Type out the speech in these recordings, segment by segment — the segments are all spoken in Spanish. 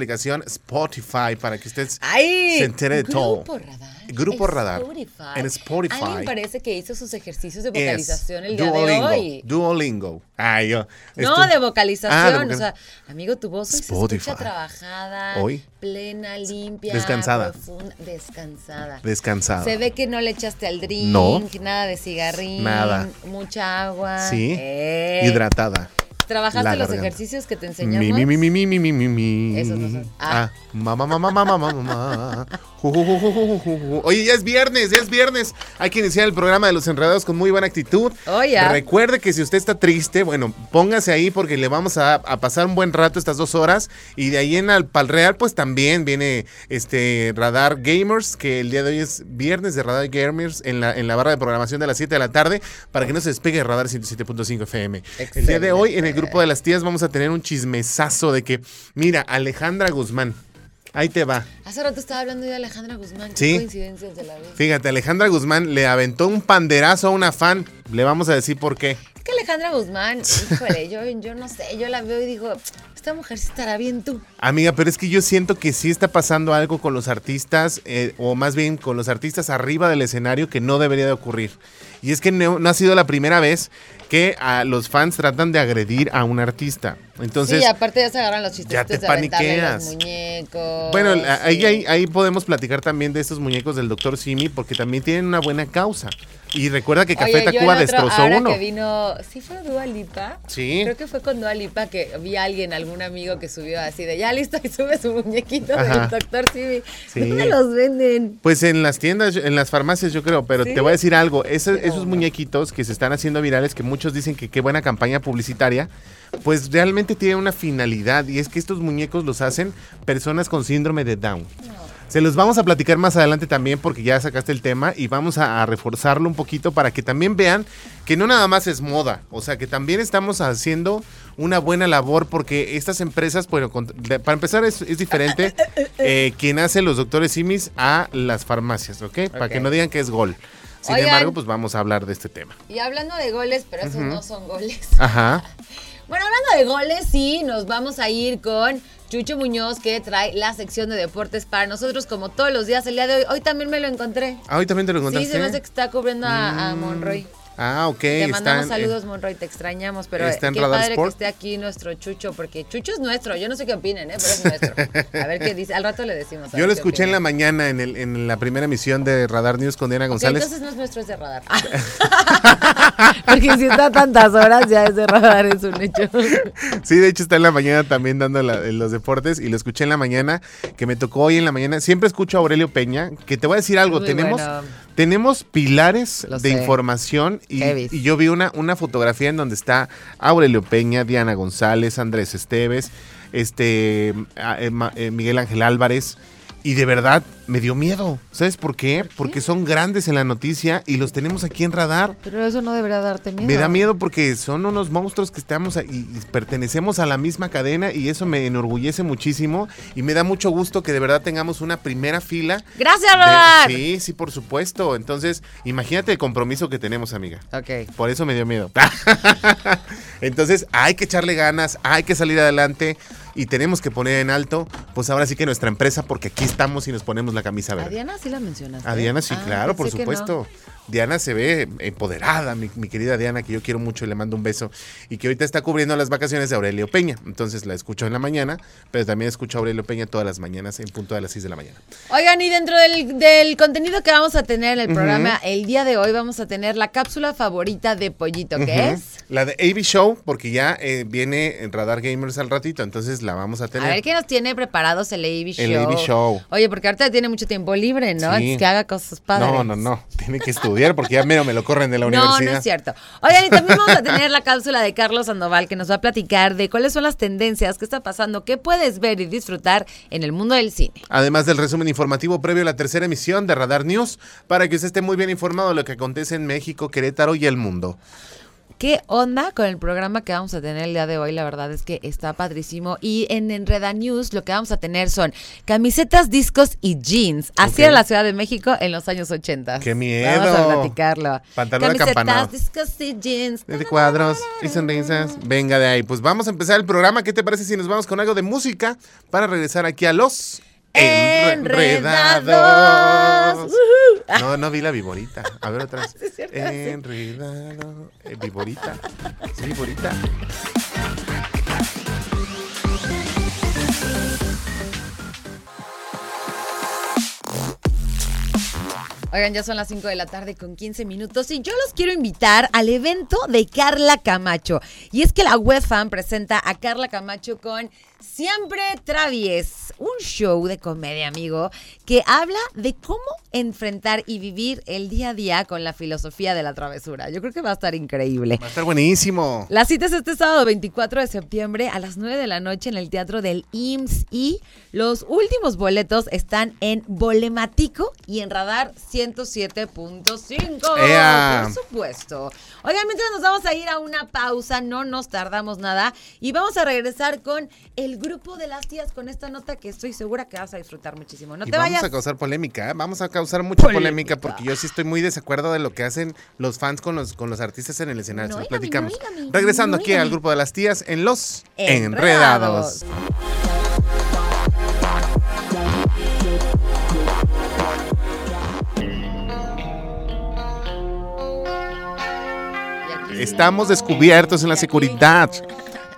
aplicación Spotify para que usted Ay, se entere de todo. Grupo Radar. Grupo En Radar. Spotify. En Spotify. Alguien parece que hizo sus ejercicios de vocalización el día Duolingo, de hoy. Duolingo. Ay, yo. No, de vocalización. Ah, de o sea, amigo, tu voz hoy se Spotify. escucha trabajada, Hoy. plena, limpia, Descansada. profunda, descansada. Descansada. Se ve que no le echaste al drink, No. nada de cigarrín, Nada. mucha agua. Sí. Eh. Hidratada. ¿Trabajaste los ejercicios que te enseñamos? Mi, mi, mi, mi, mi, mi, mi, mi. Esos no son. Ah. Mamá, mamá, mamá, mamá, Oye, ya es viernes, ya es viernes. Hay que iniciar el programa de los enredados con muy buena actitud. Oh, Oye. Recuerde que si usted está triste, bueno, póngase ahí porque le vamos a, a pasar un buen rato estas dos horas. Y de ahí en al Pal Real, pues también viene este Radar Gamers, que el día de hoy es viernes de Radar Gamers en la, en la barra de programación de las 7 de la tarde, para que no se despegue Radar 107.5 FM. El día de hoy en el grupo de las tías vamos a tener un chismesazo de que, mira, Alejandra Guzmán, ahí te va. Hace rato estaba hablando de Alejandra Guzmán. Qué Sí. coincidencias de la vida. Fíjate, Alejandra Guzmán le aventó un panderazo a una fan. Le vamos a decir por qué. Es que Alejandra Guzmán, híjole, yo, yo no sé, yo la veo y digo, esta mujer sí estará bien tú. Amiga, pero es que yo siento que sí está pasando algo con los artistas, eh, o más bien con los artistas arriba del escenario que no debería de ocurrir. Y es que no, no ha sido la primera vez que a los fans tratan de agredir a un artista. Entonces, sí, aparte ya se agarran los chistes ya te de paniqueas. los muñecos. bueno, ahí, sí. ahí, ahí podemos platicar también de estos muñecos del Dr. Simi, porque también tienen una buena causa. Y recuerda que Café Oye, Tacuba otro, destrozó ahora uno. que vino, ¿sí fue Dua Lipa? Sí. Creo que fue con Dua Lipa que vi a alguien, algún amigo que subió así de, ya listo, y sube su muñequito Ajá. del doctor Simi. Sí. ¿Dónde los venden? Pues en las tiendas, en las farmacias yo creo, pero ¿Sí? te voy a decir algo, ese- Pero esos no. muñequitos que se están haciendo virales, que muchos dicen que qué buena campaña publicitaria, pues realmente tienen una finalidad y es que estos muñecos los hacen personas con síndrome de Down. Se los vamos a platicar más adelante también porque ya sacaste el tema y vamos a, a reforzarlo un poquito para que también vean que no nada más es moda, o sea que también estamos haciendo una buena labor porque estas empresas, bueno, con- de- para empezar es, es diferente eh, quien hace los doctores simis a las farmacias, ¿ok? Para que no digan que es gol. Sin Oigan. embargo, pues vamos a hablar de este tema. Y hablando de goles, pero esos no son goles. Ajá. Bueno, hablando de goles, sí, nos vamos a ir con Chucho Muñoz, que trae la sección de deportes para nosotros, como todos los días. El día de hoy, hoy también me lo encontré. Ah, hoy también te lo Sí, encontraste. se me hace que está cubriendo a, a Monroy. Ah, ok. Te mandamos en- saludos, Monroy, te extrañamos, pero está en qué Radar padre Sport. que esté aquí nuestro Chucho, porque Chucho es nuestro. Yo no sé qué opinen, ¿eh? pero es nuestro. A ver qué dice. Al rato le decimos. Yo lo escuché en la mañana en, el, en la primera emisión de Radar News con Diana González. entonces no es nuestro, es de radar. porque si está tantas horas, ya es de radar, es un hecho. Sí, de hecho está en la mañana también dando la- los deportes y lo escuché en la mañana, que me tocó hoy en la mañana. Siempre escucho a Aurelio Peña, que te voy a decir algo, Muy tenemos, bueno. Tenemos pilares Lo de sé. información y, yo vi una, una fotografía en donde está Aurelio Peña, Diana González, Andrés Esteves, este, a- eh, eh, Miguel Ángel Álvarez. Y de verdad me dio miedo. ¿Sabes por qué? Porque son grandes en la noticia y los tenemos aquí en radar. Pero eso no debería darte miedo. Me da miedo porque son unos monstruos que estamos y pertenecemos a la misma cadena y eso me enorgullece muchísimo y me da mucho gusto que de verdad tengamos una primera fila. Gracias, de- radar. sí, sí, por supuesto. Entonces, imagínate el compromiso que tenemos, amiga. Ok. Por eso me dio miedo. Entonces, hay que echarle ganas, hay que salir adelante y tenemos que poner en alto, pues ahora sí que nuestra empresa, porque aquí estamos y nos ponemos la camisa A verde. Diana sí la mencionaste. A Diana sí, Ah, claro, por no. Diana se ve empoderada, mi, mi querida Diana, que yo quiero mucho y le mando un beso. Y que ahorita está cubriendo las vacaciones de Aurelio Peña. Entonces la escucho en la mañana, pero también escucho a Aurelio Peña todas las mañanas en punto de las 6 de la mañana. Oigan, y dentro del, del contenido que vamos a tener en el programa, el día de hoy vamos a tener la cápsula favorita de Pollito, que Ujú. es... La de AV Show, porque ya eh, viene en Radar Gamers al ratito, entonces la vamos a A tener. ver qué nos tiene preparados el AV Show. El AV Show. Oye, porque ahorita tiene mucho tiempo libre, ¿no? Sí. Es que haga cosas padres. no, no, no. Tiene que estudiar porque ya mero me lo corren de la No, universidad. no es cierto. Oigan, y también vamos a tener la cápsula de Carlos Sandoval que nos va a platicar de cuáles son las tendencias, qué está pasando, qué puedes ver y disfrutar en el mundo del cine. Además del resumen informativo previo a la tercera emisión de Radar News, para que usted esté muy bien informado de lo que acontece en México, Querétaro y el mundo. ¿Qué onda con el programa que vamos a tener el día de hoy? La verdad es que está padrísimo. Y en Enreda News lo que vamos a tener son camisetas, discos y jeans. Así Ok. era la Ciudad de México en los años 80. ¡Qué miedo! Vamos a platicarlo. Pantalón. Camisetas, discos y jeans. De cuadros y sonrisas. Venga de ahí. Pues vamos a empezar el programa. ¿Qué te parece si nos vamos con algo de música para regresar aquí a los Enredados. No, no vi la viborita. A ver otra vez. Enredado. Eh, viborita. Sí, viborita. Oigan, ya son las 5 de la tarde con 15 minutos y yo los quiero invitar al evento de Carla Camacho. Y es que la webfan presenta a Carla Camacho con Siempre Travies, un show de comedia, amigo, que habla de cómo enfrentar y vivir el día a día con la filosofía de la travesura. Yo creo que va a estar increíble. Va a estar buenísimo. La cita es este sábado 24 de septiembre a las 9 de la noche en el Teatro del IMSS y los últimos boletos están en Bolematico y en Radar 107.5. ¡Ea! Por supuesto. Oigan, mientras nos vamos a ir a una pausa, no nos tardamos nada y vamos a regresar con el grupo de las tías con esta nota que estoy segura que vas a disfrutar muchísimo. No y te vamos vayas. a causar polémica, ¿eh? vamos a causar mucha Polémica. polémica porque yo sí estoy muy desacuerdo de lo que hacen los fans con los, con los artistas en el escenario. No, platicamos. no, Regresando no, aquí al grupo de las tías en los Enredados. enredados. Estamos descubiertos en la seguridad.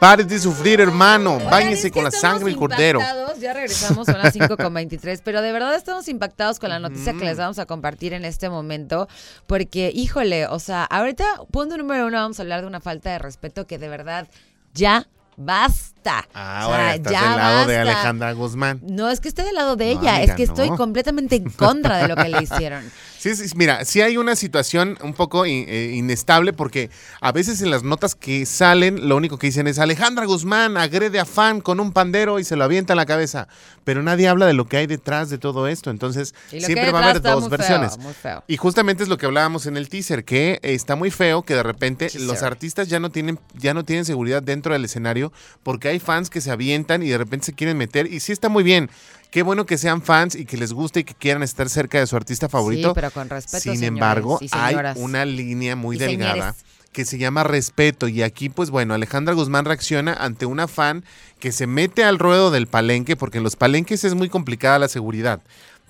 Pare de sufrir, hermano. Báñese con la sangre del cordero. Ya regresamos, son las 5.23, pero de verdad estamos impactados con la noticia que les vamos a compartir en este momento, porque, híjole, o sea, ahorita, punto número uno, vamos a hablar de una falta de respeto que de verdad ya basta. Ah, O sea, Ahora estás ya del lado de basta. Alejandra Guzmán. No es que esté del lado de No, ella, amiga, es que estoy completamente en contra de lo que le hicieron. Sí, sí, mira, sí hay una situación un poco eh, inestable porque a veces en las notas que salen lo único que dicen es Alejandra Guzmán agrede a fan con un pandero y se lo avienta en la cabeza, pero nadie habla de lo que hay detrás de todo esto, entonces siempre va a haber dos feo, versiones. feo. Y justamente es lo que hablábamos en el teaser, que está muy feo que de repente Teaser. los artistas ya no tienen ya no tienen seguridad dentro del escenario porque hay fans que se avientan y de repente se quieren meter y sí está muy bien. Qué bueno que sean fans y que les guste y que quieran estar cerca de su artista favorito. Sí, pero con respeto, Sin embargo, hay una línea muy delgada señores. que se llama respeto. Y aquí, pues bueno, Alejandra Guzmán reacciona ante una fan que se mete al ruedo del palenque, porque en los palenques es muy complicada la seguridad.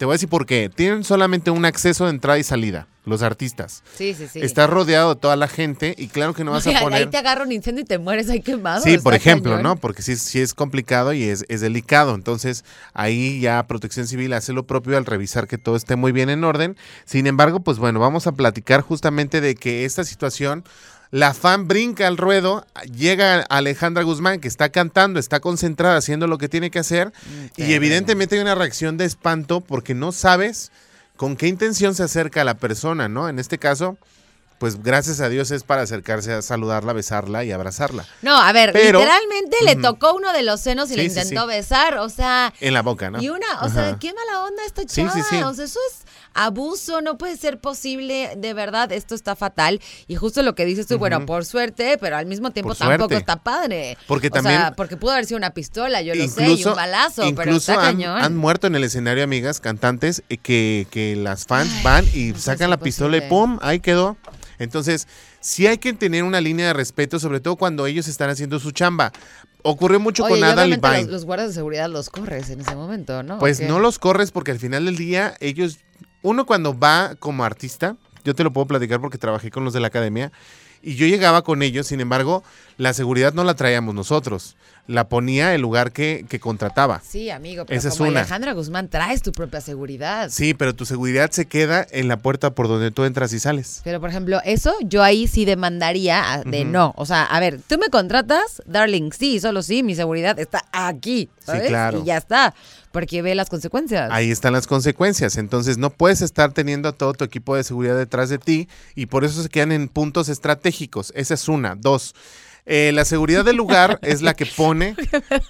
Te voy a decir por qué. Tienen solamente un acceso de entrada y salida, los artistas. Sí, sí, sí. Estás rodeado de toda la gente y claro que no vas Oye, a poner... Ahí te agarra un incendio y te mueres ahí quemado. Sí, por ejemplo, cañón. ¿no? Porque sí, sí es complicado y es, es delicado. Entonces, ahí ya Protección Civil hace lo propio al revisar que todo esté muy bien en orden. Sin embargo, pues bueno, vamos a platicar justamente de que esta situación, la fan brinca al ruedo, llega Alejandra Guzmán, que está cantando, está concentrada haciendo lo que tiene que hacer, y evidentemente hay una reacción de espanto porque no sabes con qué intención se acerca a la persona, ¿no? En este caso, pues gracias a Dios es para acercarse a saludarla, besarla y abrazarla. No, a ver, Pero- literalmente le tocó uno de los senos y le Sí, intentó sí. besar, o sea, En la boca, ¿no? y una, o sea, qué mala onda esta chava, o sea, eso es abuso, no puede ser posible, de verdad, esto está fatal, y justo lo que dices tú, bueno, por suerte, pero al mismo tiempo Por tampoco suerte. está padre. Porque O también- sea, porque pudo haber sido una pistola, yo lo sé, y un balazo, pero incluso está han, cañón. han muerto en el escenario amigas cantantes eh, que, que las fans van y no sacan la pistola y. ¡pum! Ahí quedó. Entonces, sí hay que tener una línea de respeto, sobre todo cuando ellos están haciendo su chamba. Ocurrió mucho Oye, con y Ada obviamente Levine. los, los guardas de seguridad los corres en ese momento, ¿no? Pues no los corres porque al final del día ellos, uno cuando va como artista, yo te lo puedo platicar porque trabajé con los de la academia y yo llegaba con ellos, sin embargo, la seguridad no la traíamos nosotros, la ponía el lugar que, que contrataba. Sí, amigo, pero Esa es como una. Alejandra Guzmán traes tu propia seguridad. Sí, pero tu seguridad se queda en la puerta por donde tú entras y sales. Pero, por ejemplo, eso yo ahí sí demandaría de no. O sea, a ver, tú me contratas, darling, sí, solo sí, mi seguridad está aquí. ¿sabes? claro. Y ya está. Porque ve las consecuencias. Ahí están las consecuencias. Entonces no puedes estar teniendo a todo tu equipo de seguridad detrás de ti y por eso se quedan en puntos estratégicos. Esa es una. Dos, eh, la seguridad del lugar es la que pone.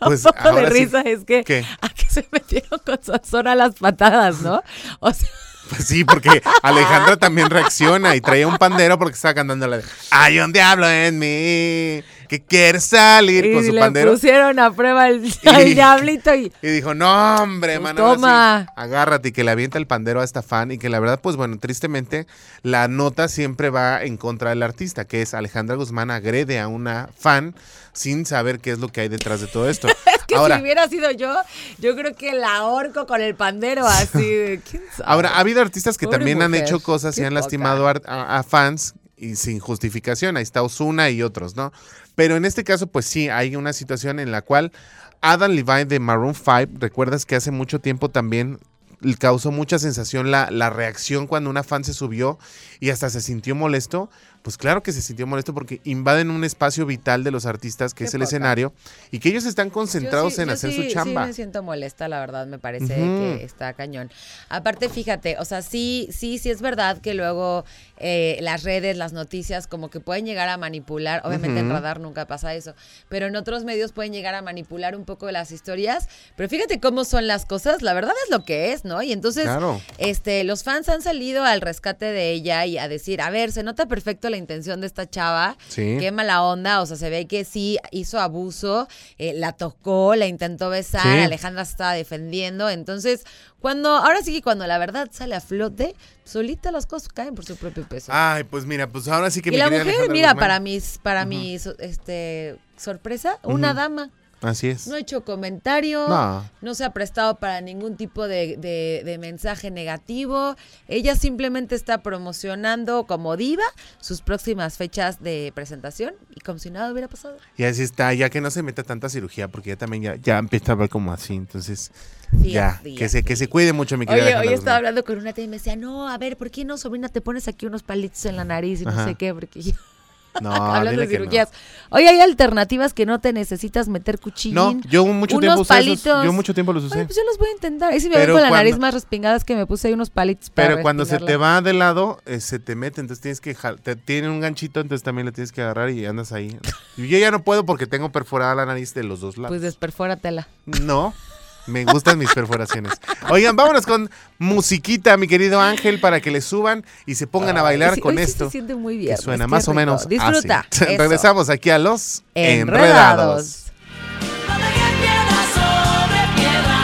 Pues un poco de sí- risa es que ¿Qué? a que se metieron con Sansón a las patadas, ¿no? O sea, Pues sí, porque Alejandra también reacciona y traía un pandero porque estaba cantando la de Hay un diablo en mí que quiere salir con y su le pandero. pusieron a prueba el, el diablito y Y dijo, no, hombre, Pues mano. toma. agárrate y que le avienta el pandero a esta fan. Y que la verdad, pues bueno, tristemente, la nota siempre va en contra del artista, que es Alejandra Guzmán agrede a una fan sin saber qué es lo que hay detrás de todo esto. que ahora, si hubiera sido yo, yo creo que la ahorco con el pandero así. de, ¿quién sabe? ahora, ha habido artistas que Pobre también han hecho cosas y han lastimado a fans y sin justificación. Ahí está Osuna y otros, ¿no? Pero en este caso, pues sí, hay una situación en la cual Adam Levine de Maroon 5, recuerdas que hace mucho tiempo también causó mucha sensación la, la reacción cuando una fan se subió y hasta se sintió molesto. Pues claro que se sintió molesto porque invaden un espacio vital de los artistas, que Qué es el poca. escenario, y que ellos están concentrados sí- en hacer sí- su Sí, chamba. me siento molesta, la verdad, me parece que está cañón. Aparte, fíjate, o sea, sí, sí, sí es verdad que luego eh, las redes, las noticias, como que pueden llegar a manipular. Obviamente en Ujú. radar nunca pasa eso, pero en otros medios pueden llegar a manipular un poco las historias. Pero fíjate cómo son las cosas, la verdad es lo que es, ¿no? Y entonces, Claro. este, los fans han salido al rescate de ella y a decir, a ver, se nota perfecto la intención de esta chava. Sí. Qué mala onda, o sea, se ve que sí hizo abuso, eh, la tocó, la intentó besar, Sí. Alejandra se estaba defendiendo. Entonces, cuando, ahora sí que cuando la verdad sale a flote, solita las cosas caen por su propio peso. Ay, pues mira, pues ahora sí que y mi la mujer, Alejandra mira, Guzmán- para mis, para mi so- este sorpresa, una dama. Así es. No ha hecho comentario, No. no. se ha prestado para ningún tipo de, de- de mensaje negativo. Ella simplemente está promocionando como diva sus próximas fechas de presentación y como si nada hubiera pasado. Y así está, ya que no se meta tanta cirugía, porque ya también ya, ya empieza a ver como así, entonces ya, que se, que se cuide mucho mi querida Oye, hoy estaba hablando con una tía y me decía, no, a ver, ¿por qué no, sobrina, te pones aquí unos palitos en la nariz y no sé qué? Porque yo, No, hablando de no. cirugías. Oye, hay alternativas que no te necesitas meter cuchillín. No, yo mucho unos tiempo usé esos, palitos. yo mucho tiempo los usé. pues yo los voy a intentar. Ahí sí me Pero veo con la nariz más respingada es que me puse ahí unos palitos para Pero cuando se te va de lado, eh, se te mete, entonces tienes que te tiene un ganchito, entonces también le tienes que agarrar y andas ahí. Yo ya no puedo porque tengo perforada la nariz de los dos lados. Pues desperfóratela. No, me gustan mis perforaciones. Oigan, vámonos con musiquita, mi querido Ángel, para que le suban y se pongan a bailar Sí, con hoy sí esto. se siente muy que bien. suena más o menos Disfruta. así. eso. Regresamos aquí a los Enredados. enredados. Donde hay piedra sobre piedra.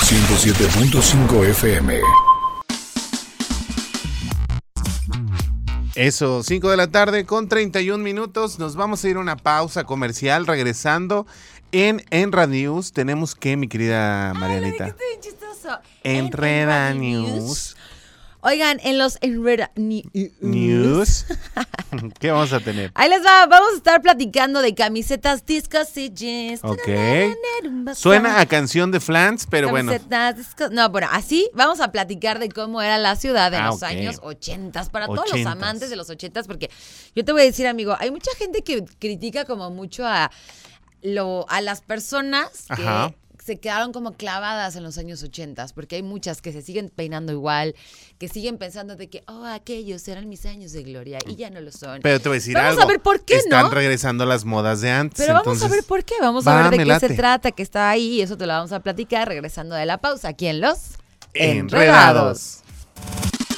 107.5 FM. Eso, 5 de la tarde con 31 minutos. Nos vamos a ir a una pausa comercial. Regresando en Enra News. Tenemos que, mi querida Marianita. Está bien chistoso. News. Oigan, en los Enreda Ni- News. ¿Qué vamos a tener? Ahí les va, vamos a estar platicando de camisetas, discos y jeans. Ok. Suena a canción de Flans, pero bueno. Camisetas, discos- No, bueno, así vamos a platicar de cómo era la ciudad en Ah, los años 80 para todos los amantes de los 80 porque yo te voy a decir, amigo, hay mucha gente que critica como mucho a lo a las personas que Ajá. Se quedaron como clavadas en los años 80 porque hay muchas que se siguen peinando igual, que siguen pensando de que, oh, aquellos eran mis años de gloria y ya no lo son. Pero te voy a decir Vamos algo. a ver por qué, Están ¿no? regresando las modas de antes. Pero vamos a ver por qué, vamos a Va, ver de qué late. se trata, que está ahí, y eso te lo vamos a platicar regresando de la pausa aquí en Los Enredados. ¿Qué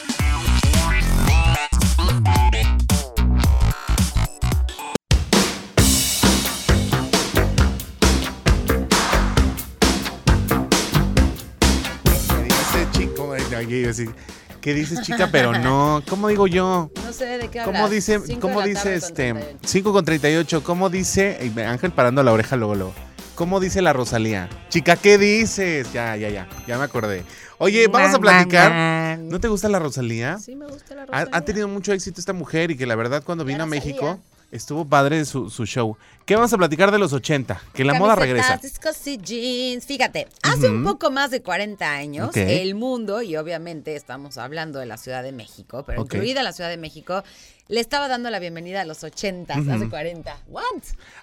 ¿Qué dices, chica? Pero no. ¿Cómo digo yo? No sé de qué hablas. ¿Cómo dice, Cinco cómo dice este 38. 5 con 38? ¿Cómo dice ve, Ángel parando la oreja luego luego? ¿Cómo dice la Rosalía? Chica, ¿qué dices? Ya, ya, ya, ya me acordé. Oye, vamos a platicar. ¿No te gusta la Rosalía? Sí, me gusta la Rosalía. ha tenido mucho éxito esta mujer y que la verdad cuando vino a México. Estuvo padre su, su show. ¿Qué vamos a platicar de los 80? Que la moda regresa. discos y jeans. Fíjate, hace un poco más de 40 años, el mundo, y obviamente estamos hablando de la Ciudad de México, pero incluida la Ciudad de México, le estaba dando la bienvenida a los 80, hace 40. ¿What?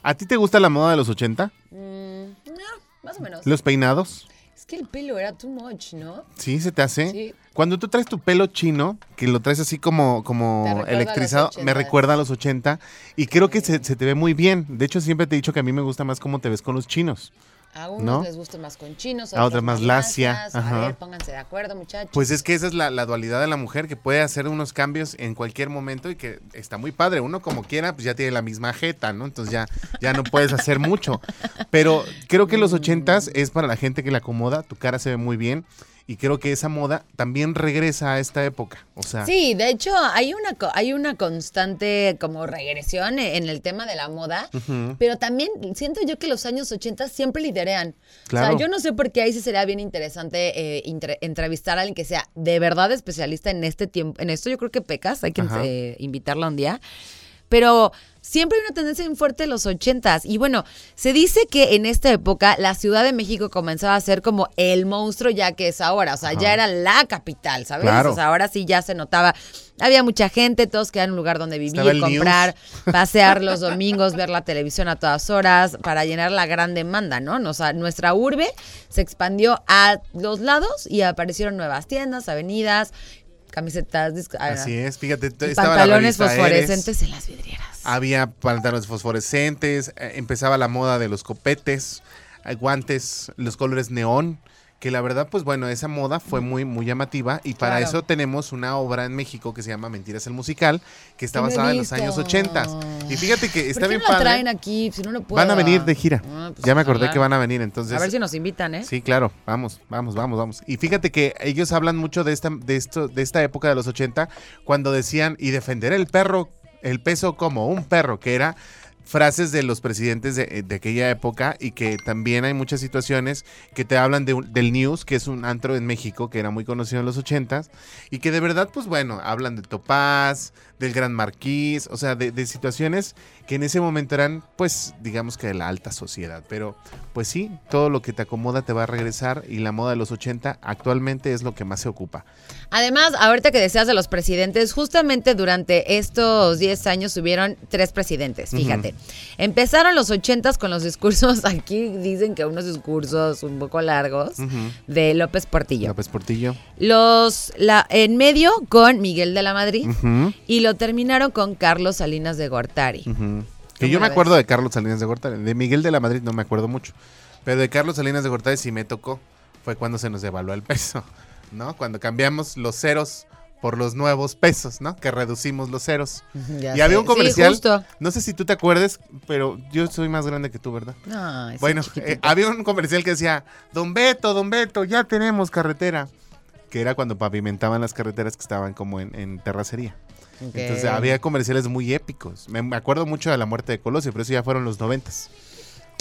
¿A ti te gusta la moda de los 80? Mm, no, más o menos. ¿Los peinados? Que el pelo era too much, ¿no? ¿Sí se te hace? Sí. Cuando tú traes tu pelo chino, que lo traes así como, como electrizado, me 80. recuerda a los 80 y creo que se, se te ve muy bien. De hecho, siempre te he dicho que a mí me gusta más cómo te ves con los chinos. A unos ¿No? les gusta más con chinos, A otros más lacia. A ver, pónganse de acuerdo, muchachos. Pues es que esa es la, la dualidad de la mujer que puede hacer unos cambios en cualquier momento y que está muy padre. Uno como quiera, pues ya tiene la misma jeta, ¿no? Entonces ya, ya no puedes hacer mucho. Pero creo que los ochentas es para la gente que le acomoda, tu cara se ve muy bien y creo que esa moda también regresa a esta época. O sea, Sí, de hecho hay una hay una constante como regresión e- en el tema de la moda, pero también siento yo que los años 80 siempre liderean. O Claro. sea, yo no sé por qué ahí sí sería bien interesante eh, entrevistar a alguien que sea de verdad especialista en este tiempo, en esto yo creo que pecas, hay que eh, invitarla un día. Pero siempre hay una tendencia bien fuerte en los ochentas. Y bueno, se dice que en esta época la Ciudad de México comenzaba a ser como el monstruo ya que es ahora. O sea, ya era la capital, ¿sabes? Claro. O sea, ahora sí ya se notaba. Había mucha gente, todos querían un lugar donde vivir, comprar, pasear los domingos, ver la televisión a todas horas, para llenar la gran demanda, ¿no? O sea, nuestra urbe se expandió a los lados y aparecieron nuevas tiendas, avenidas, camisetas, así es. Fíjate, la pantalones Eres. fosforescentes en las vidrieras. Había pantalones fosforescentes, eh, empezaba la moda de los copetes, eh, guantes, los colores neón, que la verdad, pues bueno, esa moda fue muy, muy llamativa y para Claro. eso tenemos una obra en México que se llama Mentiras el Musical, que está lo basada en los años 80. Y fíjate que está ¿Por qué bien no padre. traen aquí? Si no, no puedo. Van a venir de gira. Ah, pues ya me acordé que van a venir, entonces... A ver si nos invitan, ¿eh? Sí, claro, vamos, vamos, vamos, vamos. Y fíjate que ellos hablan mucho de esta, de esto, de esta época de los 80, cuando decían, y defender el perro, el peso como un perro, que era frases de los presidentes de, de aquella época y que también hay muchas situaciones que te hablan de del News, que es un antro en México que era muy conocido en los 80s y que de verdad, pues bueno, hablan de Topaz, del Gran Marquís, o sea, de, de situaciones que en ese momento eran, pues, digamos que de la alta sociedad. Pero, pues sí, todo lo que te acomoda te va a regresar y la moda de los 80 actualmente es lo que más se ocupa. Además, ahorita que deseas de los presidentes, justamente durante estos 10 años hubieron tres presidentes, fíjate. Empezaron los 80s con los discursos, aquí dicen que unos discursos un poco largos, de López Portillo. López Portillo. Los, la, en medio con Miguel de la Madrid y lo terminaron con Carlos Salinas de Gortari. Que ¿Cómo yo me acuerdo de Carlos Salinas de Gortari. De Miguel de la Madrid no me acuerdo mucho. Pero de Carlos Salinas de Gortari sí me tocó. Fue cuando se nos devaluó el peso, ¿no? Cuando cambiamos los ceros por los nuevos pesos, ¿no? Que reducimos los ceros. Ya y había un comercial. Sí. No sé si tú te acuerdes, pero yo soy más grande que tú, ¿verdad? Bueno, eh, había un comercial que decía, Don Beto, Don Beto, ya tenemos carretera. Que era cuando pavimentaban las carreteras que estaban como en, en terracería. Entonces había comerciales muy épicos. Me, me acuerdo mucho de la muerte de Colosio, pero eso ya fueron los noventas.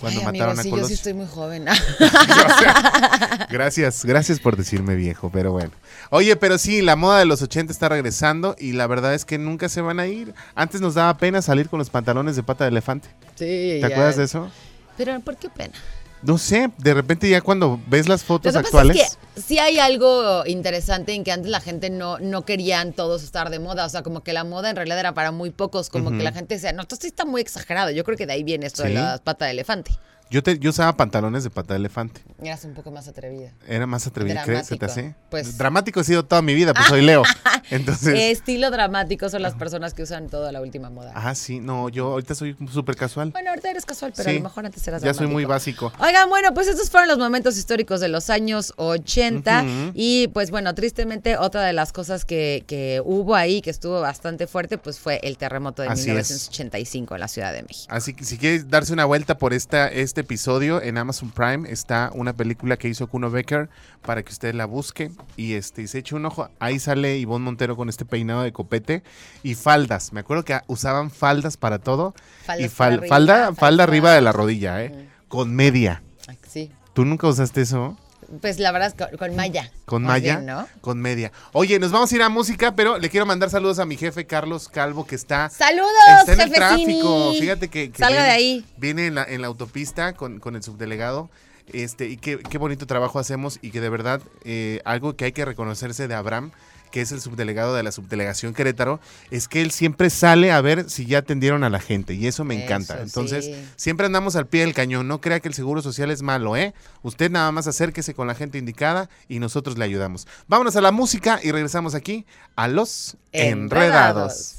Cuando Ay, mataron amigo, a sí, yo sí estoy muy joven. Gracias, gracias por decirme viejo, pero bueno. Oye, pero sí, la moda de los 80 está regresando y la verdad es que nunca se van a ir. Antes nos daba pena salir con los pantalones de pata de elefante. sí, ¿Te acuerdas de eso? Pero, ¿por qué pena? No sé, de repente ya cuando ves las Lo fotos que pasa actuales. es que sí hay algo interesante en que antes la gente no, no querían todos estar de moda. O sea, como que la moda en realidad era para muy pocos. Como que la gente decía, no, esto sí está muy exagerado. Yo creo que de ahí viene esto de Sí. la pata de elefante. Yo, te, yo usaba pantalones de pata de elefante. Eras un poco más atrevida. Era más atrevido, ¿crees? ¿Se te hace? Pues- Dramático he sido toda mi vida, pues soy Leo. Entonces. Estilo dramático son las personas que usan toda la última moda. Ah, sí, no, yo ahorita soy súper casual. Bueno, ahorita eres casual, pero Sí. a lo mejor antes eras Ya soy muy básico. Oigan, bueno, pues estos fueron los momentos históricos de los años 80 Ujú. y pues bueno, tristemente otra de las cosas que, que hubo ahí que estuvo bastante fuerte pues fue el terremoto de Así es. 1985 en la Ciudad de México. Así que si quieres darse una vuelta por esta, este episodio en Amazon Prime, está una película que hizo Kuno Becker para que usted la busque y este y se eche un ojo. Ahí sale Ivonne Montero con este peinado de copete y faldas. Me acuerdo que usaban faldas para todo. Faldas y por fal- arriba, falda, falda por arriba de la rodilla, ¿eh? Con media. Sí, ¿Tú nunca usaste eso? Pues la verdad es que con malla. Con malla, bien, ¿no? con media. Oye, nos vamos a ir a música, pero le quiero mandar saludos a mi jefe Carlos Calvo que está Saludos, Está en el tráfico. Fíjate que, que Salga viene, de ahí. Viene en la, en la autopista con, con el subdelegado. Este, y qué, qué bonito trabajo hacemos y que de verdad eh, algo que hay que reconocerse de Abraham, que es el subdelegado de la subdelegación Querétaro, es que él siempre sale a ver si ya atendieron a la gente y eso me Eso, encanta. Entonces, sí. siempre andamos al pie del cañón. No crea que el seguro social es malo, ¿eh? Usted nada más acérquese con la gente indicada y nosotros le ayudamos. Vámonos a la música y regresamos aquí a los enredados.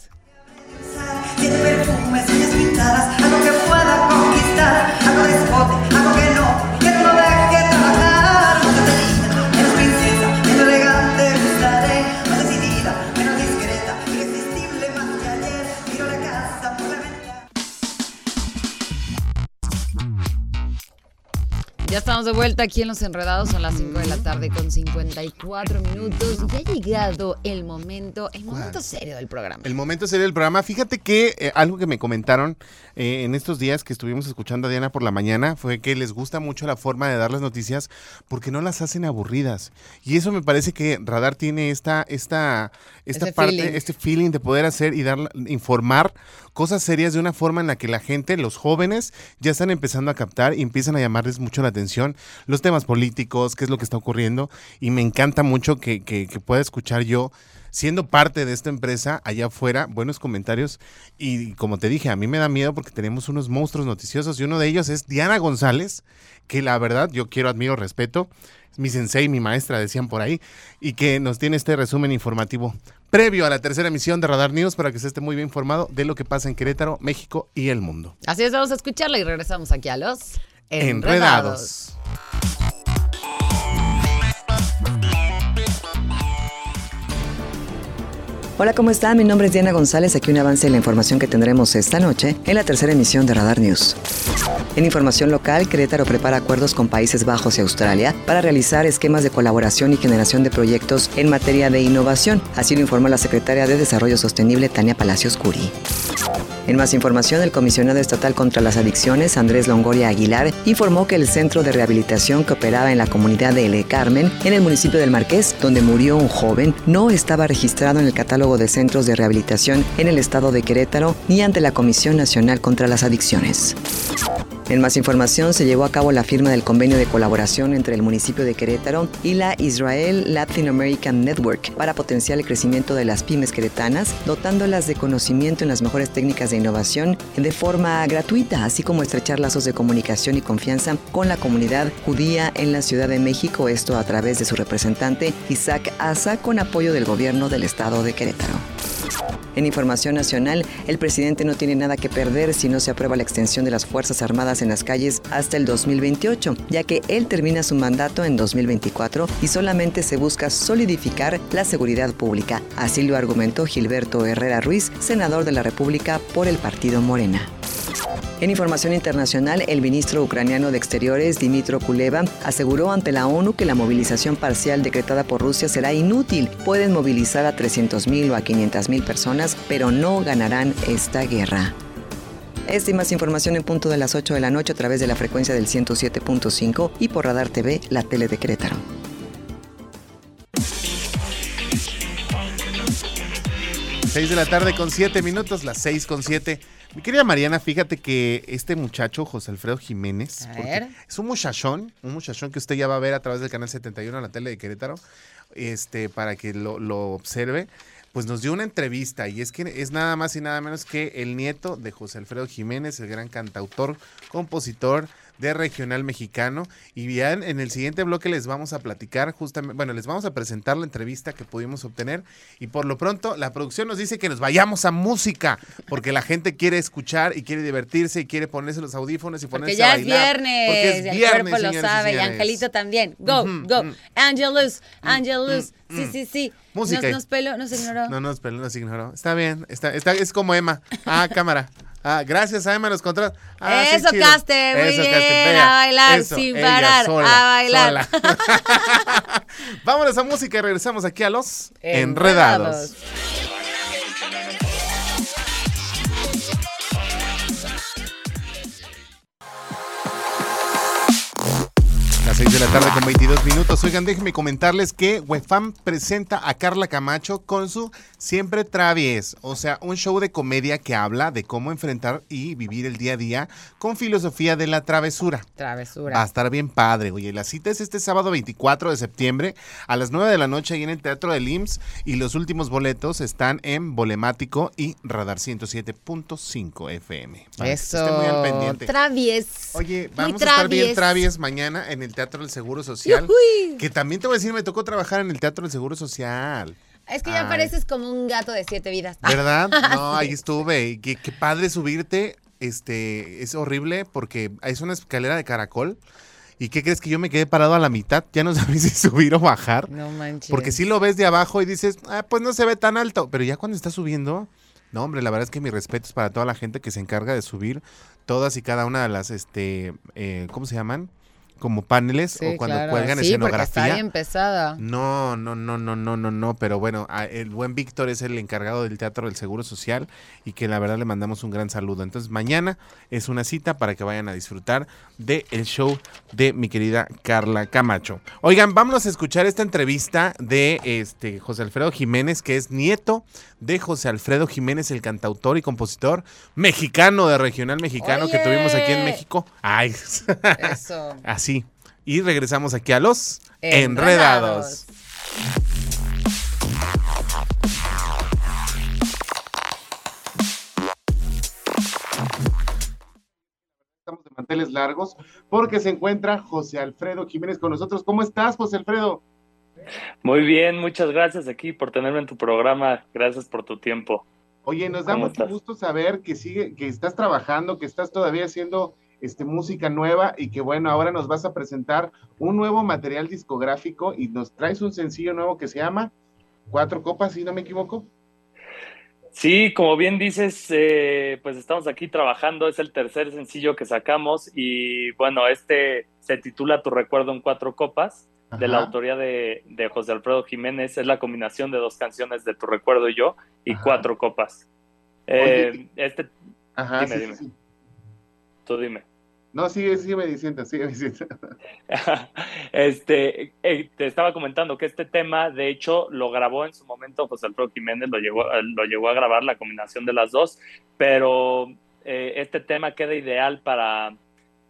Tiene Ya estamos de vuelta aquí en Los Enredados, son las 5 de la tarde con 54 minutos y ha llegado el momento, el momento serio del programa. El momento sería el programa. Fíjate que eh, algo que me comentaron eh, en estos días que estuvimos escuchando a Diana por la mañana fue que les gusta mucho la forma de dar las noticias porque no las hacen aburridas. Y eso me parece que Radar tiene esta, esta, esta Ese parte, feeling. este feeling de poder hacer y dar, informar cosas serias de una forma en la que la gente, los jóvenes, ya están empezando a captar y empiezan a llamarles mucho la atención los temas políticos, qué es lo que está ocurriendo. Y me encanta mucho que, que, que pueda escuchar yo siendo parte de esta empresa allá afuera, buenos comentarios. Y como te dije, a mí me da miedo porque tenemos unos monstruos noticiosos y uno de ellos es Diana González, que la verdad yo quiero, admiro, respeto. Es mi sensei, mi maestra, decían por ahí, y que nos tiene este resumen informativo previo a la tercera emisión de Radar News para que se esté muy bien informado de lo que pasa en Querétaro, México y el mundo. Así es, vamos a escucharla y regresamos aquí a Los Enredados. Hola, ¿cómo están? Mi nombre es Diana González. Aquí un avance de la información que tendremos esta noche en la tercera emisión de Radar News. En información local, Querétaro prepara acuerdos con Países Bajos y Australia para realizar esquemas de colaboración y generación de proyectos en materia de innovación. Así lo informó la secretaria de Desarrollo Sostenible, Tania Palacios Curi. En más información, el comisionado estatal contra las adicciones, Andrés Longoria Aguilar, informó que el centro de rehabilitación que operaba en la comunidad de El Carmen, en el municipio del Marqués, donde murió un joven, no estaba registrado en el catálogo de centros de rehabilitación en el estado de Querétaro ni ante la Comisión Nacional contra las Adicciones. En más información, se llevó a cabo la firma del convenio de colaboración entre el municipio de Querétaro y la Israel Latin American Network para potenciar el crecimiento de las pymes queretanas, dotándolas de conocimiento en las mejores técnicas de innovación de forma gratuita, así como estrechar lazos de comunicación y confianza con la comunidad judía en la Ciudad de México, esto a través de su representante Isaac Asa, con apoyo del gobierno del estado de Querétaro. En información nacional, el presidente no tiene nada que perder si no se aprueba la extensión de las Fuerzas Armadas en las calles hasta el 2028, ya que él termina su mandato en 2024 y solamente se busca solidificar la seguridad pública. Así lo argumentó Gilberto Herrera Ruiz, senador de la República por el partido Morena. En información internacional, el ministro ucraniano de Exteriores, Dimitro Kuleva, aseguró ante la ONU que la movilización parcial decretada por Rusia será inútil. Pueden movilizar a 300.000 o a 500.000 personas, pero no ganarán esta guerra. Esta y más información en punto de las 8 de la noche a través de la frecuencia del 107.5 y por Radar TV, la tele de. 6 de la tarde con 7 minutos, las 6 con 7. Mi querida Mariana, fíjate que este muchacho, José Alfredo Jiménez, es un muchachón, un muchachón que usted ya va a ver a través del canal 71 en la tele de Querétaro, este, para que lo, lo observe, pues nos dio una entrevista y es que es nada más y nada menos que el nieto de José Alfredo Jiménez, el gran cantautor, compositor de regional mexicano. Y bien, en el siguiente bloque les vamos a platicar justamente, bueno, les vamos a presentar la entrevista que pudimos obtener. Y por lo pronto, la producción nos dice que nos vayamos a música, porque la gente quiere escuchar y quiere divertirse y quiere ponerse los audífonos y Porque ponerse ya a es bailar. viernes, Porque es y el viernes, cuerpo lo y sabe, y. Angelito también. Go, go. Angelus, Angelus. Sí, sí, sí. Música. Nos, nos peló, nos ignoró. No, no, espera, no se ignoró. Está bien, está, está, es como Emma. Ah, cámara. Ah, gracias a Emma nos controla. Ah, Eso. Caste, muy Eso, bien, a bailar eso, sin parar, a bailar. Vámonos a música y regresamos aquí a los Enredados. Enredados. 6 de la tarde con 22 minutos. Oigan, déjenme comentarles que Wefam presenta a Carla Camacho con su Siempre Travies, o sea, un show de comedia que habla de cómo enfrentar y vivir el día a día con filosofía de la travesura. Travesura. Va a estar bien padre, oye. La cita es este sábado 24 de septiembre a las 9 de la noche ahí en el Teatro del IMSS y los últimos boletos están en Bolemático y Radar 107.5 FM. Eso. esté muy al pendiente. Travies. Oye, vamos a estar bien travies mañana en el Teatro del Seguro Social. Yujuy. Que también te voy a decir, me tocó trabajar en el Teatro del Seguro Social. Es que ya pareces como un gato de siete vidas. ¿Verdad? No, ahí estuve. Y qué, qué padre subirte. Este, es horrible porque es una escalera de caracol. ¿Y qué crees que yo me quedé parado a la mitad? Ya no sabía si subir o bajar. No manches. Porque si lo ves de abajo y dices, ah, pues no se ve tan alto. Pero ya cuando estás subiendo, no, hombre, la verdad es que mi respeto es para toda la gente que se encarga de subir todas y cada una de las, este, eh, ¿cómo se llaman? Como paneles Sí, o cuando claro. cuelgan sí, porque está escenografía. bien pesada. No, no, no, no, no, no, no, pero bueno, el buen Víctor es el encargado del Teatro del Seguro Social y que la verdad le mandamos un gran saludo. Entonces mañana es una cita para que vayan a disfrutar del el show de mi querida Carla Camacho. Oigan, vámonos a escuchar esta entrevista de este José Alfredo Jiménez, que es nieto de José Alfredo Jiménez, el cantautor y compositor mexicano de regional mexicano que tuvimos aquí en México. Ay, Eso. así. Y regresamos aquí a los Enredados. enredados. Estamos de manteles largos porque se encuentra José Alfredo Jiménez con nosotros. ¿Cómo estás, José Alfredo? Muy bien, muchas gracias aquí por tenerme en tu programa. Gracias por tu tiempo. Oye, nos da ¿Cómo mucho estás? gusto saber que sigue, que estás trabajando, que estás todavía haciendo este, música nueva y que bueno, ahora nos vas a presentar un nuevo material discográfico y nos traes un sencillo nuevo que se llama Cuatro Copas, si no me equivoco. Sí, como bien dices, eh, pues estamos aquí trabajando. Es el tercer sencillo que sacamos y bueno, este se titula Tu recuerdo en cuatro copas. De la autoría de, de José Alfredo Jiménez. Es la combinación de dos canciones de Tu recuerdo y yo y Ajá. cuatro copas. Eh, Oye, este, Ajá, Dime, sí, dime. sí. tú dime. No, sigue, sigue diciendo, sigue diciendo. este, eh, te estaba comentando que este tema, de hecho, lo grabó en su momento José Alfredo Jiménez, lo llegó, lo llegó a grabar la combinación de las dos, pero eh, este tema queda ideal para,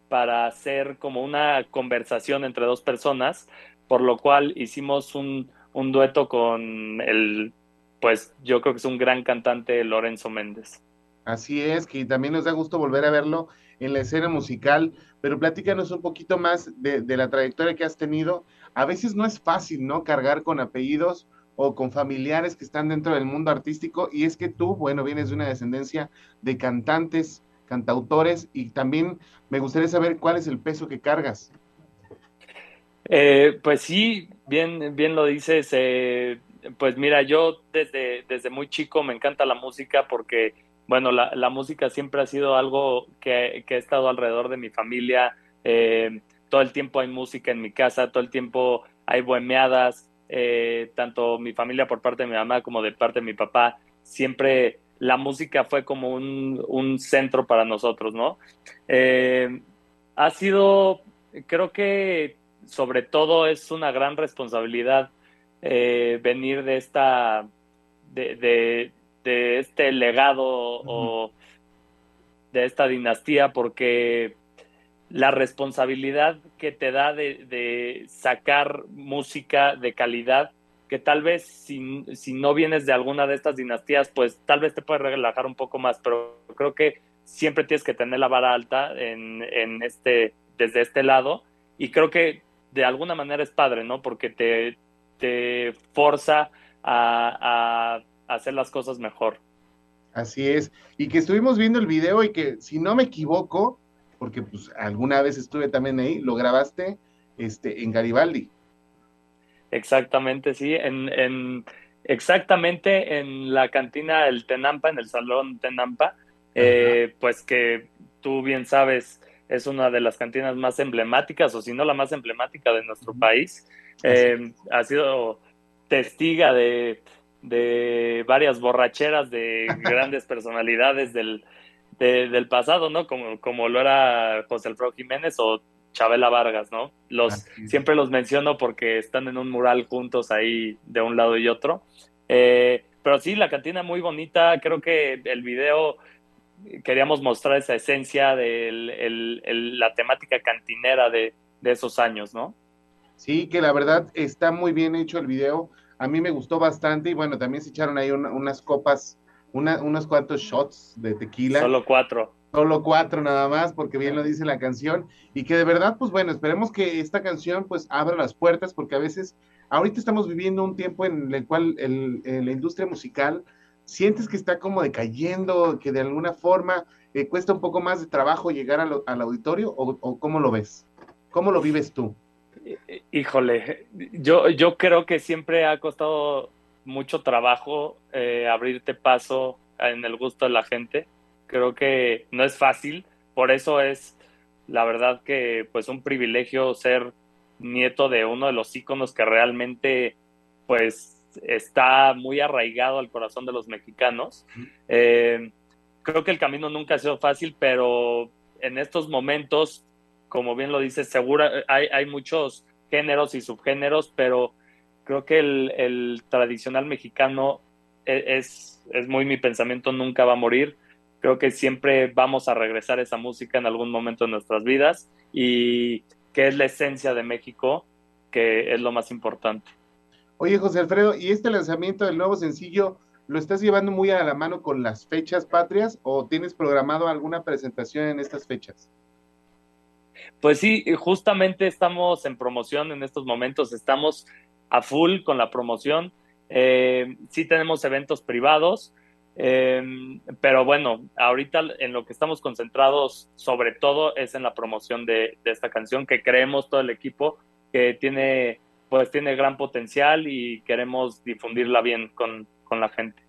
para hacer como una conversación entre dos personas, por lo cual hicimos un, un dueto con el, pues yo creo que es un gran cantante, Lorenzo Méndez. Así es, que también nos da gusto volver a verlo en la escena musical, pero platícanos un poquito más de, de la trayectoria que has tenido. A veces no es fácil, ¿no? Cargar con apellidos o con familiares que están dentro del mundo artístico, y es que tú, bueno, vienes de una descendencia de cantantes, cantautores, y también me gustaría saber cuál es el peso que cargas. Eh, pues sí, bien, bien lo dices. eh, pues mira, yo desde, desde muy chico me encanta la música porque, bueno, la, música siempre ha sido algo que, que ha estado alrededor de mi familia. eh, todo el tiempo hay música en mi casa, todo el tiempo hay bohemiadas, eh, tanto mi familia por parte de mi mamá como de parte de mi papá. Siempre la música fue como un, un centro para nosotros, ¿no? Eh, ha sido, creo que sobre todo es una gran responsabilidad eh, venir de esta, de, de- de este legado o de esta dinastía, porque la responsabilidad que te da de, de sacar música de calidad, que tal vez si, si no vienes de alguna de estas dinastías, pues tal vez te puede relajar un poco más, pero creo que siempre tienes que tener la vara alta en, en este, desde este lado, y creo que de alguna manera es padre, ¿no? Porque te, te forza a, a hacer las cosas mejor. Así es, y que estuvimos viendo el video y que, si no me equivoco, porque pues alguna vez estuve también ahí, lo grabaste este, en Garibaldi. Exactamente, sí, en, en- exactamente en la cantina del Tenampa, en el salón Tenampa, eh, pues que tú bien sabes, es una de las cantinas más emblemáticas, o si no la más emblemática de nuestro país. Eh, ha sido testiga de, de varias borracheras de grandes personalidades del, de- del pasado, ¿no? Como, como lo era José Alfredo Jiménez o Chabela Vargas, ¿no? Los, siempre los menciono porque están en un mural juntos ahí de un lado y otro. Eh, pero sí, la cantina muy bonita. Creo que el video queríamos mostrar esa esencia de la temática cantinera de, de esos años, ¿no? Sí, que la verdad está muy bien hecho el video. A mí me gustó bastante y bueno, también se echaron ahí una- unas copas, una- unos cuantos shots de tequila. Solo cuatro. Solo cuatro nada más, porque bien lo dice la canción. Y que de verdad, pues bueno, esperemos que esta canción pues abra las puertas, porque a veces, ahorita estamos viviendo un tiempo en el cual eh, la industria musical sientes que está como decayendo, que de alguna forma eh, cuesta un poco más de trabajo llegar al, auditorio, o, cómo lo ves? ¿Cómo lo vives tú? Híjole, yo, yo creo que siempre ha costado mucho trabajo eh, abrirte paso en el gusto de la gente. Creo que no es fácil, por eso es la verdad que pues un privilegio ser nieto de uno de los íconos que realmente pues está muy arraigado al corazón de los mexicanos. Eh, creo que el camino nunca ha sido fácil, pero en estos momentos, como bien lo dices, seguro hay, hay muchos géneros y subgéneros, pero creo que el, el tradicional mexicano e- es, es muy mi pensamiento, nunca va a morir. Creo que siempre vamos a regresar a esa música en algún momento de nuestras vidas y que es la esencia de México, que es lo más importante. Oye, José Alfredo, ¿y este lanzamiento del nuevo sencillo lo estás llevando muy a la mano con las fechas patrias o tienes programado alguna presentación en estas fechas? Pues sí, justamente estamos en promoción en estos momentos, estamos a full con la promoción. Eh, sí tenemos eventos privados, eh, pero bueno, ahorita en lo que estamos concentrados sobre todo es en la promoción de esta canción que creemos todo el equipo que tiene pues tiene gran potencial y queremos difundirla bien con, con la gente.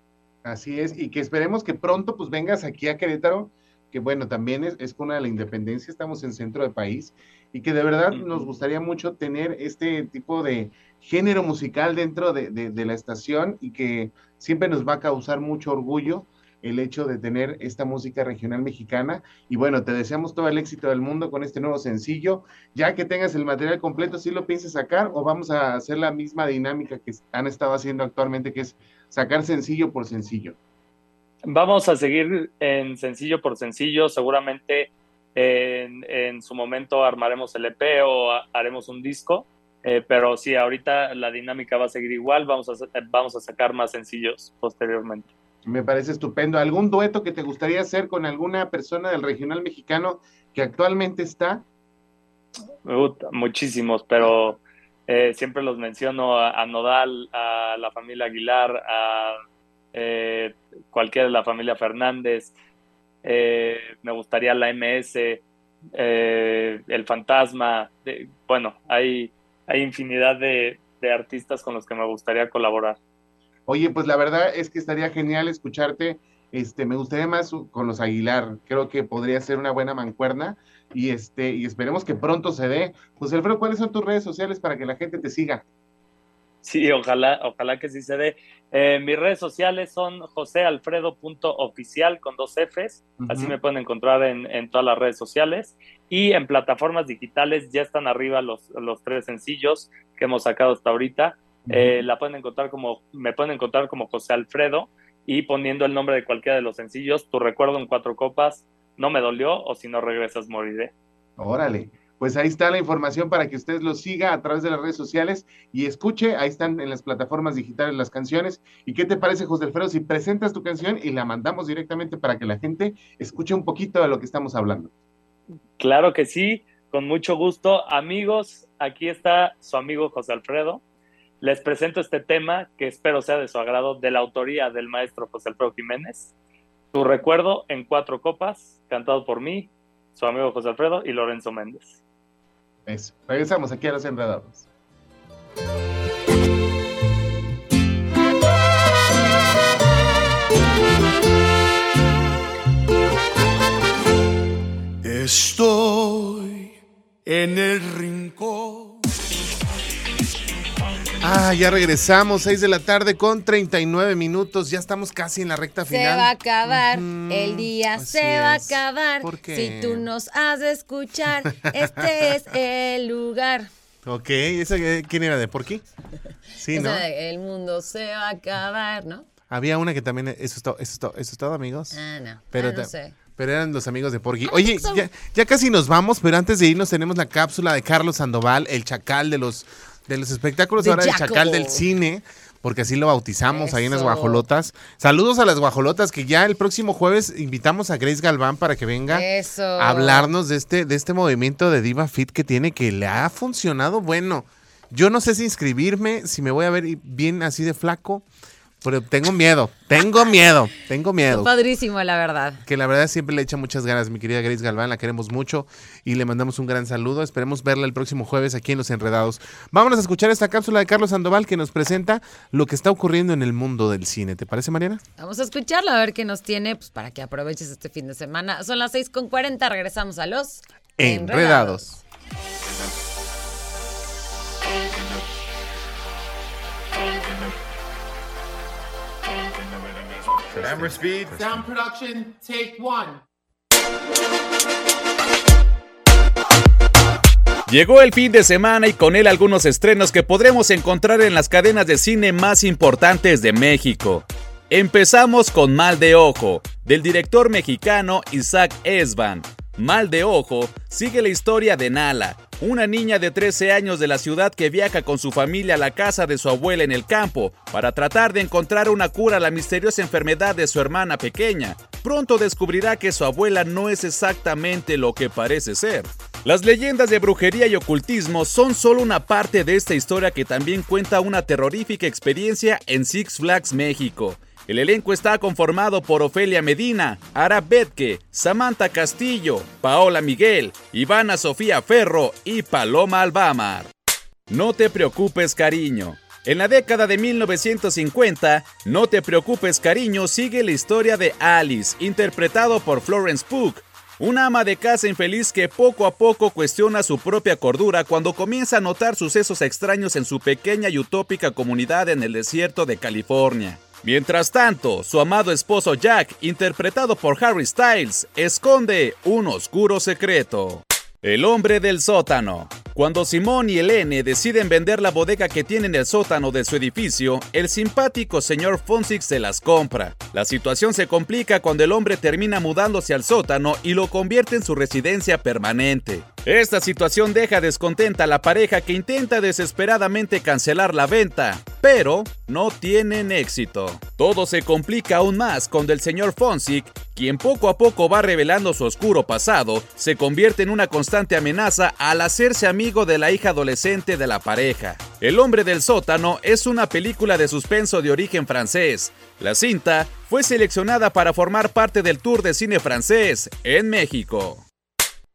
Así es, y que esperemos que pronto pues vengas aquí a Querétaro, que bueno, también es, es cuna de la independencia, estamos en centro del país, y que de verdad nos gustaría mucho tener este tipo de género musical dentro de, de- de la estación y que siempre nos va a causar mucho orgullo el hecho de tener esta música regional mexicana. Y bueno, te deseamos todo el éxito del mundo con este nuevo sencillo. Ya que tengas el material completo, ¿sí lo piensas sacar o vamos a hacer la misma dinámica que han estado haciendo actualmente, que es sacar sencillo por sencillo? Vamos a seguir en sencillo por sencillo, seguramente en, su momento armaremos el EP o ha- haremos un disco, eh, pero sí, ahorita la dinámica va a seguir igual, vamos a, vamos a sacar más sencillos posteriormente. Me parece estupendo. ¿Algún dueto que te gustaría hacer con alguna persona del regional mexicano que actualmente está? Ut, muchísimos, pero eh, siempre los menciono a, Nodal, a la familia Aguilar, a eh, cualquiera de la familia Fernández. eh, me gustaría la MS, eh, El Fantasma. bueno, hay, hay infinidad de, de artistas con los que me gustaría colaborar. Oye, pues la verdad es que estaría genial escucharte. Este, me gustaría más con los Aguilar. Creo que podría ser una buena mancuerna y este, y esperemos que pronto se dé. José Alfredo, ¿cuáles son tus redes sociales para que la gente te siga? Sí, ojalá, ojalá que sí se dé. Eh, mis redes sociales son josealfredo.oficial con dos Fs. Así me pueden encontrar en, en todas las redes sociales. Y en plataformas digitales ya están arriba los, los tres sencillos que hemos sacado hasta ahorita. Eh, la pueden encontrar como, me pueden encontrar como José Alfredo y poniendo el nombre de cualquiera de los sencillos, tu recuerdo en cuatro copas, no me dolió o si no regresas moriré. Órale. Pues ahí está la información para que usted lo siga a través de las redes sociales y escuche. Ahí están en las plataformas digitales las canciones. ¿Y qué te parece, José Alfredo, si presentas tu canción y la mandamos directamente para que la gente escuche un poquito de lo que estamos hablando? Claro que sí, con mucho gusto. Amigos, aquí está su amigo José Alfredo. Les presento este tema que espero sea de su agrado, de la autoría del maestro José Alfredo Jiménez. Tu recuerdo en cuatro copas, cantado por mí, su amigo José Alfredo y Lorenzo Méndez. Eso. Regresamos aquí a los enredados. Estoy en el rincón. Ah, ya regresamos, 6 de la tarde con 39 minutos. Ya estamos casi en la recta Se final. va a acabar, el día así se va a acabar. ¿Por qué? Si tú nos has de escuchar, este es el lugar. Ok, ¿esa, eh, ¿quién era? ¿De por qué? Sí, Esa ¿no? de, el mundo se va a acabar, ¿no? Había una que también, eso es todo, eso es todo, eso es todo, amigos. Ah, no. Pero, Ah, no ta- sé. pero eran los amigos de Porgy. Ah, Oye, ya, ya casi nos vamos, pero antes de irnos tenemos la cápsula de Carlos Sandoval, el chacal de los, de los espectáculos, De ahora el Jaco. chacal del cine, porque así lo bautizamos ahí en las guajolotas. Saludos a las guajolotas, que ya el próximo jueves invitamos a Grace Galván para que venga Eso. a hablarnos de este, de este movimiento de Diva Fit que tiene, que le ha funcionado. Bueno, yo no sé si inscribirme, si me voy a ver bien así de flaco, pero tengo miedo, tengo miedo, tengo miedo. Padrísimo, la verdad. Que la verdad siempre le echa muchas ganas, mi querida Grace Galván, la queremos mucho y le mandamos un gran saludo. Esperemos verla el próximo jueves aquí en Los Enredados. Vámonos a escuchar esta cápsula de Carlos Sandoval que nos presenta lo que está ocurriendo en el mundo del cine. ¿Te parece, Mariana? Vamos a escucharlo, a ver qué nos tiene, pues para que aproveches este fin de semana. Son las 6 con 40, regresamos a los Enredados. Camera speed. Sound production, take one. Llegó el fin de semana y con él algunos estrenos que podremos encontrar en las cadenas de cine más importantes de México. Empezamos con Mal de Ojo, del director mexicano Isaac Esban. Mal de Ojo sigue la historia de Nala, una niña de 13 años de la ciudad que viaja con su familia a la casa de su abuela en el campo para tratar de encontrar una cura a la misteriosa enfermedad de su hermana pequeña. Pronto descubrirá que su abuela no es exactamente lo que parece ser. Las leyendas de brujería y ocultismo son solo una parte de esta historia que también cuenta una terrorífica experiencia en Six Flags México. El elenco está conformado por Ofelia Medina, Ara Betke, Samantha Castillo, Paola Miguel, Ivana Sofía Ferro y Paloma Albamar. No te preocupes, cariño. En la década de 1950, No te preocupes, cariño sigue la historia de Alice, interpretado por Florence Pugh, una ama de casa infeliz que poco a poco cuestiona su propia cordura cuando comienza a notar sucesos extraños en su pequeña y utópica comunidad en el desierto de California. Mientras tanto, su amado esposo Jack, interpretado por Harry Styles, esconde un oscuro secreto. El hombre del sótano. Cuando Simón y Helene deciden vender la bodega que tiene en el sótano de su edificio, el simpático señor Fonsic se las compra. La situación se complica cuando el hombre termina mudándose al sótano y lo convierte en su residencia permanente. Esta situación deja descontenta a la pareja que intenta desesperadamente cancelar la venta, pero no tienen éxito. Todo se complica aún más cuando el señor Fonsic, quien poco a poco va revelando su oscuro pasado, se convierte en una constante amenaza al hacerse amigo de la hija adolescente de la pareja. El hombre del sótano es una película de suspenso de origen francés. La cinta fue seleccionada para formar parte del Tour de Cine Francés en México.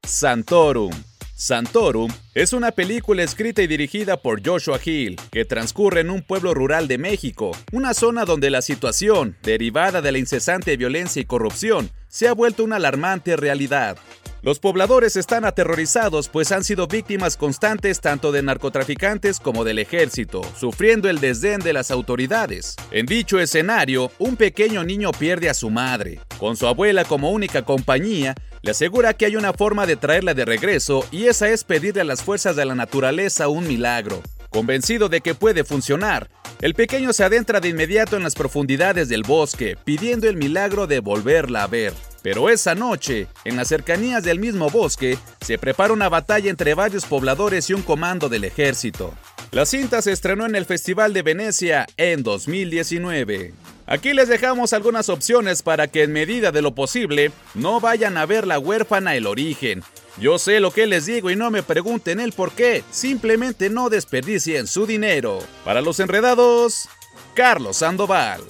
Santorum. Santorum es una película escrita y dirigida por Joshua Hill, que transcurre en un pueblo rural de México, una zona donde la situación, derivada de la incesante violencia y corrupción, se ha vuelto una alarmante realidad. Los pobladores están aterrorizados pues han sido víctimas constantes tanto de narcotraficantes como del ejército, sufriendo el desdén de las autoridades. En dicho escenario, un pequeño niño pierde a su madre. Con su abuela como única compañía, le asegura que hay una forma de traerla de regreso y esa es pedirle a las fuerzas de la naturaleza un milagro. Convencido de que puede funcionar, el pequeño se adentra de inmediato en las profundidades del bosque, pidiendo el milagro de volverla a ver. Pero esa noche, en las cercanías del mismo bosque, se prepara una batalla entre varios pobladores y un comando del ejército. La cinta se estrenó en el Festival de Venecia en 2019. Aquí les dejamos algunas opciones para que en medida de lo posible no vayan a ver la huérfana el origen. Yo sé lo que les digo y no me pregunten el por qué, simplemente no desperdicien su dinero. Para los enredados, Carlos Sandoval.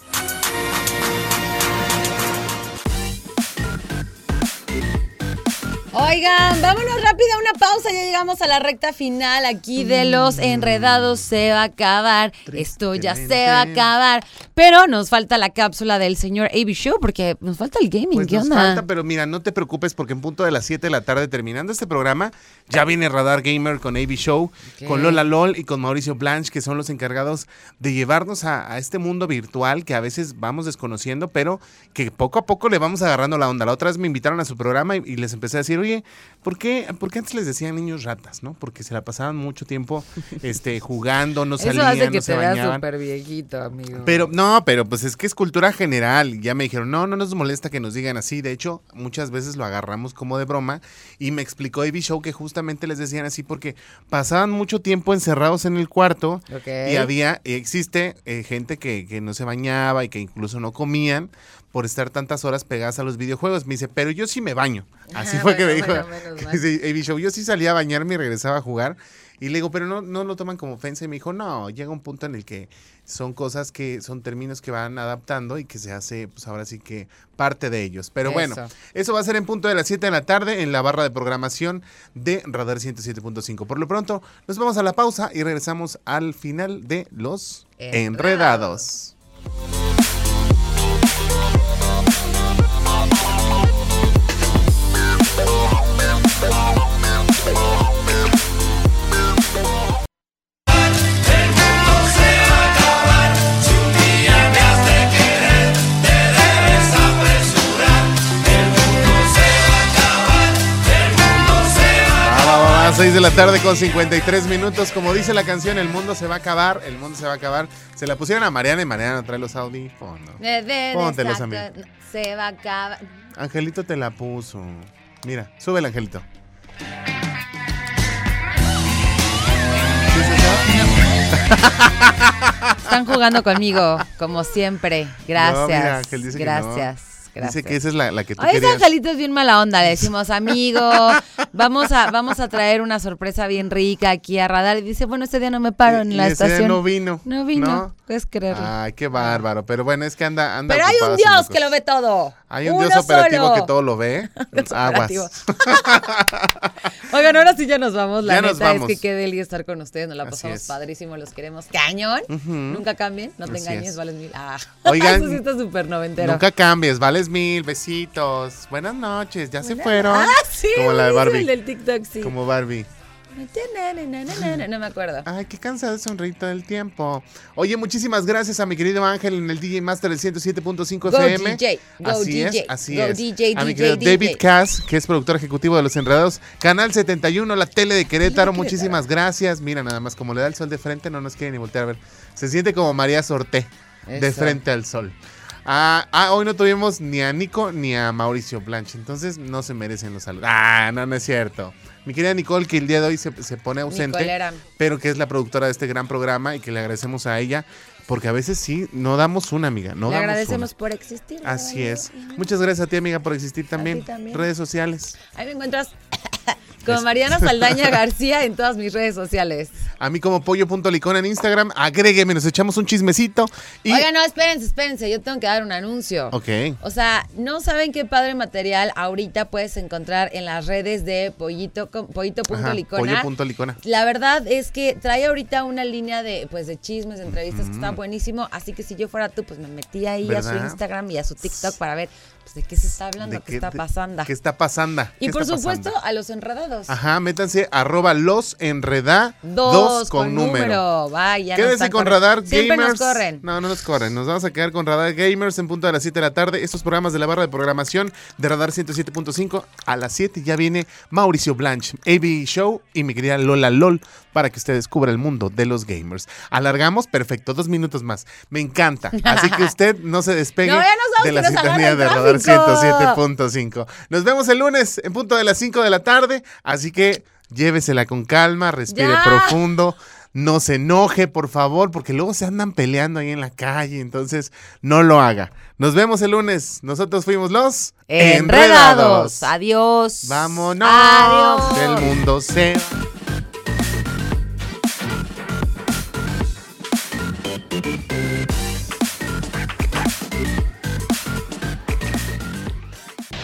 Oigan, vámonos rápido a una pausa. Ya llegamos a la recta final aquí de los enredados. Se va a acabar. Esto ya se va a acabar. Pero nos falta la cápsula del señor AB Show porque nos falta el gaming. Pues ¿Qué nos onda? falta, pero mira, no te preocupes porque en punto de las 7 de la tarde, terminando este programa, ya viene Radar Gamer con AB Show, con Lola LOL y con Mauricio Blanche, que son los encargados de llevarnos a, a este mundo virtual que a veces vamos desconociendo, pero que poco a poco le vamos agarrando la onda. La otra vez me invitaron a su programa y, y les empecé a decir, oye, ¿por qué, por qué antes les decían niños ratas, no? Porque se la pasaban mucho tiempo este, jugando, no Eso salían, hace que no se te bañaban. súper viejito, amigo. Pero no, pero pues es que es cultura general. Ya me dijeron, no, no nos molesta que nos digan así. De hecho, muchas veces lo agarramos como de broma. Y me explicó Ivy Show que justamente les decían así porque pasaban mucho tiempo encerrados en el cuarto y había, existe eh, gente que, que no se bañaba y que incluso no comían por estar tantas horas pegadas a los videojuegos. Me dice, pero yo sí me baño. Así Ah, fue que me dijo. bueno, Show, yo sí salía a bañarme y regresaba a jugar. Y le digo, pero no, no lo toman como ofensa. Y me dijo, no, llega un punto en el que son cosas que son términos que van adaptando y que se hace, pues ahora sí que parte de ellos. Pero bueno, Eso. eso va a ser en punto de las 7 de la tarde en la barra de programación de Radar 107.5. Por lo pronto, nos vamos a la pausa y regresamos al final de los Enredados. enredados. Las 6 de la tarde con 53 minutos. Como dice la canción, el mundo se va a acabar, el mundo se va a acabar. Se la pusieron a Mariana y Mariana trae los audífonos. Póntelos, exacto. amigo. Se va a acabar. Angelito te la puso. Mira, sube el Angelito. Están jugando conmigo, como siempre. Gracias. No, mira, Ángel dice que no. gracias. Gracias. Dice que esa es la, la que tú Ay, ese angelito es bien mala onda. Le decimos, amigo, vamos a, vamos a traer una sorpresa bien rica aquí a Radar. Y dice, bueno, este día no me paro en Y la ese día estación. no vino. No vino. ¿no? Puedes creerlo. Ay, qué bárbaro. Pero bueno, es que anda. anda Pero hay un Dios que lo ve todo. Hay un Uno Dios operativo solo. que todo lo ve. Aguas. Oigan, ahora sí ya nos vamos. La Ya neta nos vamos. es que qué deli estar con ustedes. Nos la pasamos padrísimo. Los queremos cañón. Nunca cambien. No te Así engañes, es. vales mil. Ah. Oigan, Eso sí está súper noventero. Nunca cambies, vales mil, besitos. Buenas noches, ya se fueron. Ah, sí. Como la de Barbie. El del TikTok, sí. Como Barbie. No me acuerdo. Ay, qué cansado de sonreír todo el tiempo. Oye, muchísimas gracias a mi querido Ángel en el DJ Master del 107.5 Go FM. DJ, go así DJ, es, así go es. DJ, a mi DJ, querido David DJ. Cass, que es productor ejecutivo de Los Enredados. Canal 71, la tele de Querétaro. Muchísimas gracias. Mira, nada más, como le da el sol de frente, no nos quiere ni voltear a ver. Se siente como María Sorté, de frente al sol. Ah, ah, hoy no tuvimos ni a Nico ni a Mauricio Blanche, entonces no se merecen los saludos. Ah, no, no es cierto. Mi querida Nicole, que el día de hoy se, se pone ausente, pero que es la productora de este gran programa y que le agradecemos a ella, porque a veces sí, no damos una, amiga. No Le damos agradecemos una. por existir. Así es. Muchas gracias a ti, amiga, por existir también. también. Redes sociales. Ahí me encuentras como Mariana Saldaña García en todas mis redes sociales. A mí como pollo.licón en Instagram. Agrégueme, nos echamos un chismecito. Y... Oigan, no, espérense, espérense, yo tengo que dar un anuncio. Ok. O sea, no saben qué padre material ahorita puedes encontrar en las redes de pollito, pollito.licona. pollo.licona. La verdad es que trae ahorita una línea de pues de chismes, de entrevistas que está buenísimo, así que si yo fuera tú, pues me metí ahí a su. Instagram y a su TikTok para ver pues, de qué se está hablando, ¿De qué, está pasando. ¿Qué está pasando? y ¿Qué por supuesto pasando? a los enredados. Ajá, métanse arroba los enreda Dos, dos con, número. Vaya, nos Quédense con corriendo. Radar Siempre Gamers. nos corren. No, no nos corren. Nos vamos a quedar con Radar Gamers en punto de las 7 de la tarde. Estos programas de la barra de programación de Radar 107.5 a las 7 ya viene Mauricio Blanche, AB Show y mi querida Lola LOL para que usted descubra el mundo de los gamers. Alargamos, perfecto, dos minutos más. Me encanta. Así que usted no se despegue No, de la sintonía de Radar tráfico. 107.5. Nos vemos el lunes en punto de las 5 de la tarde. Así que llévesela con calma, respire Ya. profundo. No se enoje, por favor, porque luego se andan peleando ahí en la calle, entonces no lo haga. Nos vemos el lunes. Nosotros fuimos los Enredados. Adiós. Vámonos. Adiós. El mundo se